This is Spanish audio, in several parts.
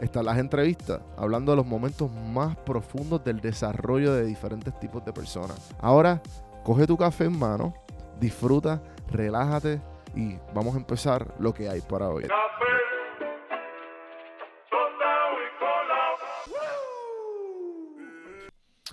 están las entrevistas, hablando de los momentos más profundos del desarrollo de diferentes tipos de personas. Ahora, coge tu café en mano, disfruta, relájate y vamos a empezar lo que hay para hoy.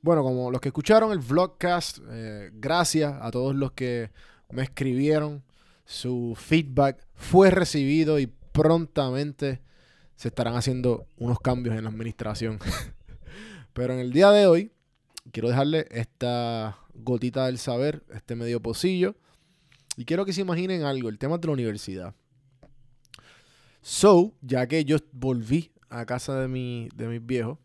Bueno, como los que escucharon el vlogcast, eh, gracias a todos los que me escribieron. Su feedback fue recibido y prontamente se estarán haciendo unos cambios en la administración. Pero en el día de hoy, quiero dejarle esta gotita del saber, este medio pocillo. Y quiero que se imaginen algo, el tema de la universidad. So, ya que yo volví a casa de, mi, de mis viejos,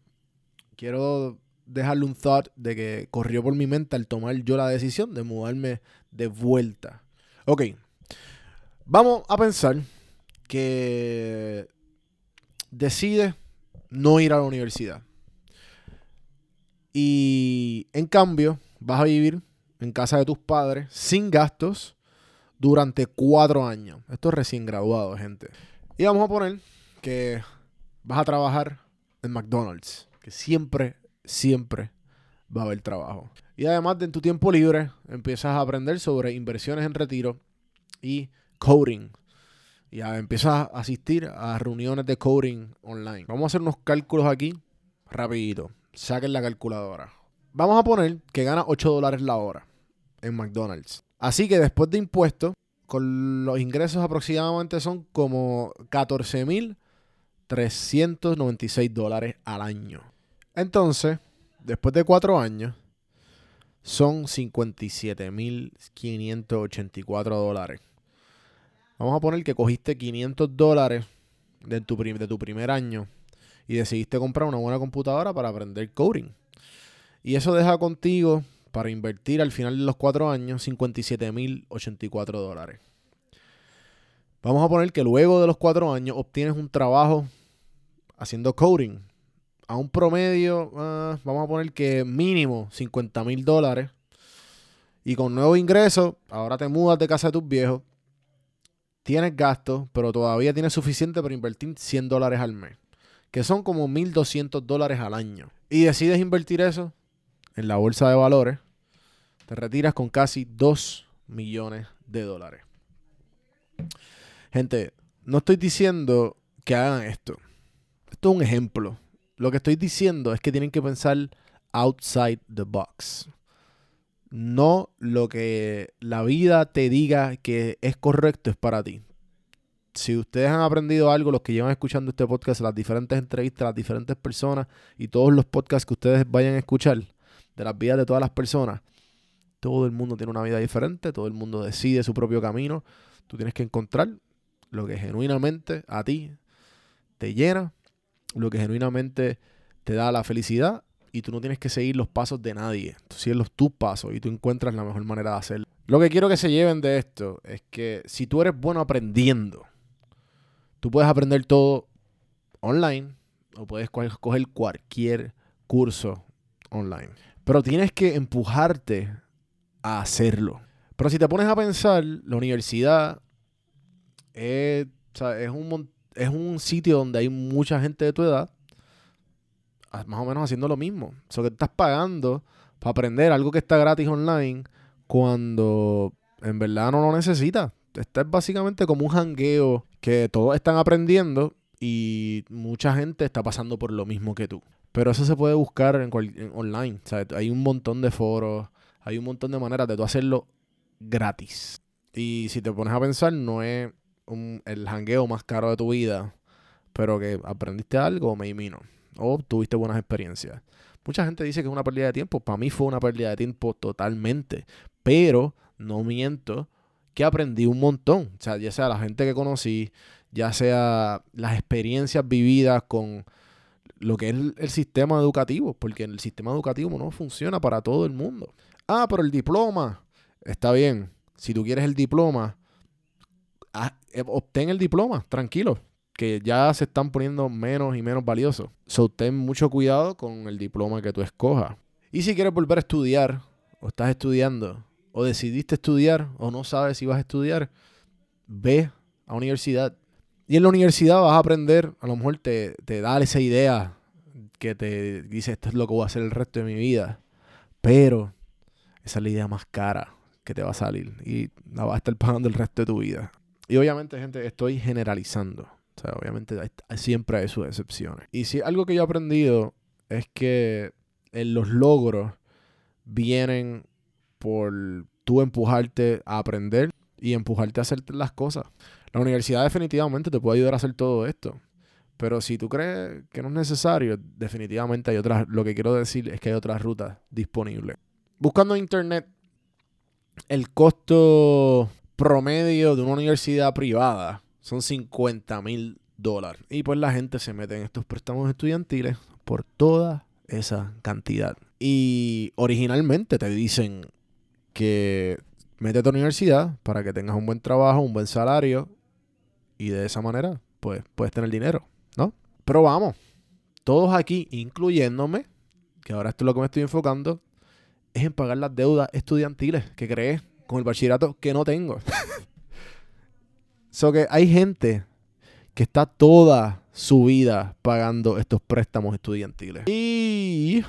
quiero dejarle un thought de que corrió por mi mente al tomar yo la decisión de mudarme de vuelta. Ok, vamos a pensar que decide no ir a la universidad. Y en cambio, vas a vivir en casa de tus padres sin gastos durante cuatro años. Esto es recién graduado, gente. Y vamos a poner que vas a trabajar en McDonald's, que siempre, siempre va a haber trabajo. Y además de en tu tiempo libre, empiezas a aprender sobre inversiones en retiro y coding. Y empiezas a asistir a reuniones de coding online. Vamos a hacer unos cálculos aquí, rapidito. Saquen la calculadora. Vamos a poner que gana 8 dólares la hora en McDonald's. Así que después de impuestos, con los ingresos aproximadamente son como 14.396 dólares al año. Entonces, después de 4 años, son 57.584 dólares. Vamos a poner que cogiste 500 dólares de tu, de tu primer año y decidiste comprar una buena computadora para aprender coding. Y eso deja contigo, para invertir al final de los cuatro años, 57.084 dólares. Vamos a poner que luego de los cuatro años obtienes un trabajo haciendo coding. A un promedio, ah, vamos a poner que mínimo 50 mil dólares. Y con nuevo ingreso, ahora te mudas de casa de tus viejos tienes gastos, pero todavía tienes suficiente para invertir 100 dólares al mes, que son como 1.200 dólares al año. Y decides invertir eso en la bolsa de valores, te retiras con casi 2 millones de dólares. Gente, no estoy diciendo que hagan esto. Esto es un ejemplo. Lo que estoy diciendo es que tienen que pensar outside the box no lo que la vida te diga que es correcto es para ti. Si ustedes han aprendido algo, los que llevan escuchando este podcast, las diferentes entrevistas, las diferentes personas y todos los podcasts que ustedes vayan a escuchar de las vidas de todas las personas, todo el mundo tiene una vida diferente, todo el mundo decide su propio camino. Tú tienes que encontrar lo que genuinamente a ti te llena, lo que genuinamente te da la felicidad y tú no tienes que seguir los pasos de nadie. Tú sigues los tus pasos y tú encuentras la mejor manera de hacerlo. Lo que quiero que se lleven de esto es que si tú eres bueno aprendiendo, tú puedes aprender todo online o puedes coger cualquier curso online. Pero tienes que empujarte a hacerlo. Pero si te pones a pensar, la universidad es, es, un, es un sitio donde hay mucha gente de tu edad más o menos haciendo lo mismo. O sea, que estás pagando para aprender algo que está gratis online cuando en verdad no lo necesitas. Este es básicamente como un jangueo que todos están aprendiendo y mucha gente está pasando por lo mismo que tú. Pero eso se puede buscar en, online. Hay un montón de foros, hay un montón de maneras de tú hacerlo gratis. Y si te pones a pensar, no es el jangueo más caro de tu vida, pero que aprendiste algo, me no o tuviste buenas experiencias. Mucha gente dice que es una pérdida de tiempo. Para mí fue una pérdida de tiempo totalmente. Pero no miento que aprendí un montón. O sea, ya sea la gente que conocí, ya sea las experiencias vividas con lo que es el, sistema educativo, porque el sistema educativo no funciona para todo el mundo. Ah, pero el diploma, está bien. Si tú quieres el diploma, ah, eh, obtén el diploma, tranquilo, que ya se están poniendo menos y menos valiosos. So, ten mucho cuidado con el diploma que tú escojas. Y si quieres volver a estudiar, o estás estudiando, o decidiste estudiar, o no sabes si vas a estudiar, ve a universidad. Y en la universidad vas a aprender, a lo mejor te, te da esa idea que te dice esto es lo que voy a hacer el resto de mi vida. Pero esa es la idea más cara que te va a salir y la vas a estar pagando el resto de tu vida. Y obviamente, gente, estoy generalizando. O sea, obviamente siempre hay sus excepciones. Y si algo que yo he aprendido es que en los logros vienen por tú empujarte a aprender y empujarte a hacer las cosas. La universidad definitivamente te puede ayudar a hacer todo esto. Pero si tú crees que no es necesario, definitivamente hay otras. Lo que quiero decir es que hay otras rutas disponibles. Buscando internet, el costo promedio de una universidad privada son 50 mil dólares. Y pues la gente se mete en estos préstamos estudiantiles por toda esa cantidad. Y originalmente te dicen que métete a tu universidad para que tengas un buen trabajo, un buen salario y de esa manera pues puedes tener dinero, ¿no? Pero vamos, todos aquí, incluyéndome, que ahora esto es lo que me estoy enfocando, es en pagar las deudas estudiantiles que crees con el bachillerato que no tengo. so que hay gente que está toda su vida pagando estos préstamos estudiantiles. Y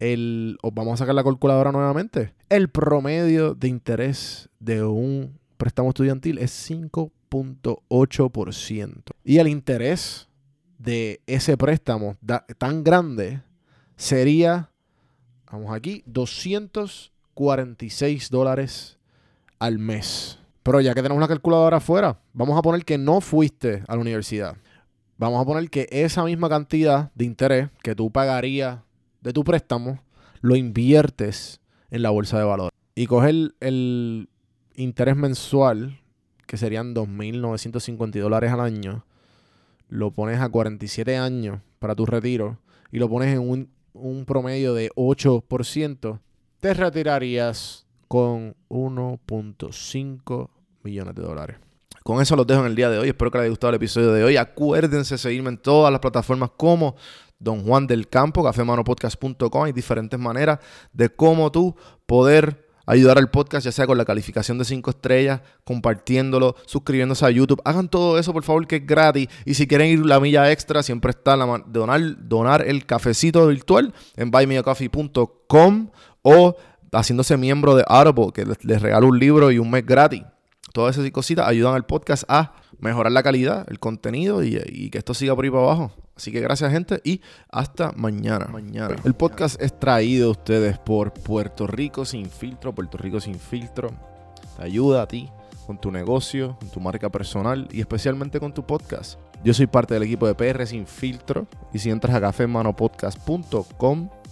el, os vamos a sacar la calculadora nuevamente. El promedio de interés de un préstamo estudiantil es 5.8%. Y el interés de ese préstamo tan grande sería, vamos aquí, 246 dólares al mes. Pero ya que tenemos la calculadora afuera, vamos a poner que no fuiste a la universidad. Vamos a poner que esa misma cantidad de interés que tú pagarías de tu préstamo, lo inviertes en la bolsa de valores. Y coges el, interés mensual, que serían 2.950 dólares al año, lo pones a 47 años para tu retiro y lo pones en un, un promedio de 8%, te retirarías con 1.5 millones de dólares. Con eso los dejo en el día de hoy. Espero que les haya gustado el episodio de hoy. Acuérdense de seguirme en todas las plataformas como Don Juan del Campo, cafemanopodcast.com. Hay diferentes maneras de cómo tú poder ayudar al podcast, ya sea con la calificación de 5 estrellas, compartiéndolo, suscribiéndose a YouTube. Hagan todo eso, por favor, que es gratis. Y si quieren ir la milla extra, siempre está la donar, donar el cafecito virtual en buymeacoffee.com o haciéndose miembro de Audible, que les regalo un libro y un mes gratis. Todas esas cositas ayudan al podcast a mejorar la calidad, el contenido y, que esto siga por ahí para abajo. Así que gracias, gente, y hasta mañana. mañana. El podcast es traído a ustedes por Puerto Rico Sin Filtro. Puerto Rico Sin Filtro te ayuda a ti con tu negocio, con tu marca personal y especialmente con tu podcast. Yo soy parte del equipo de PR Sin Filtro y si entras a cafemanopodcast.com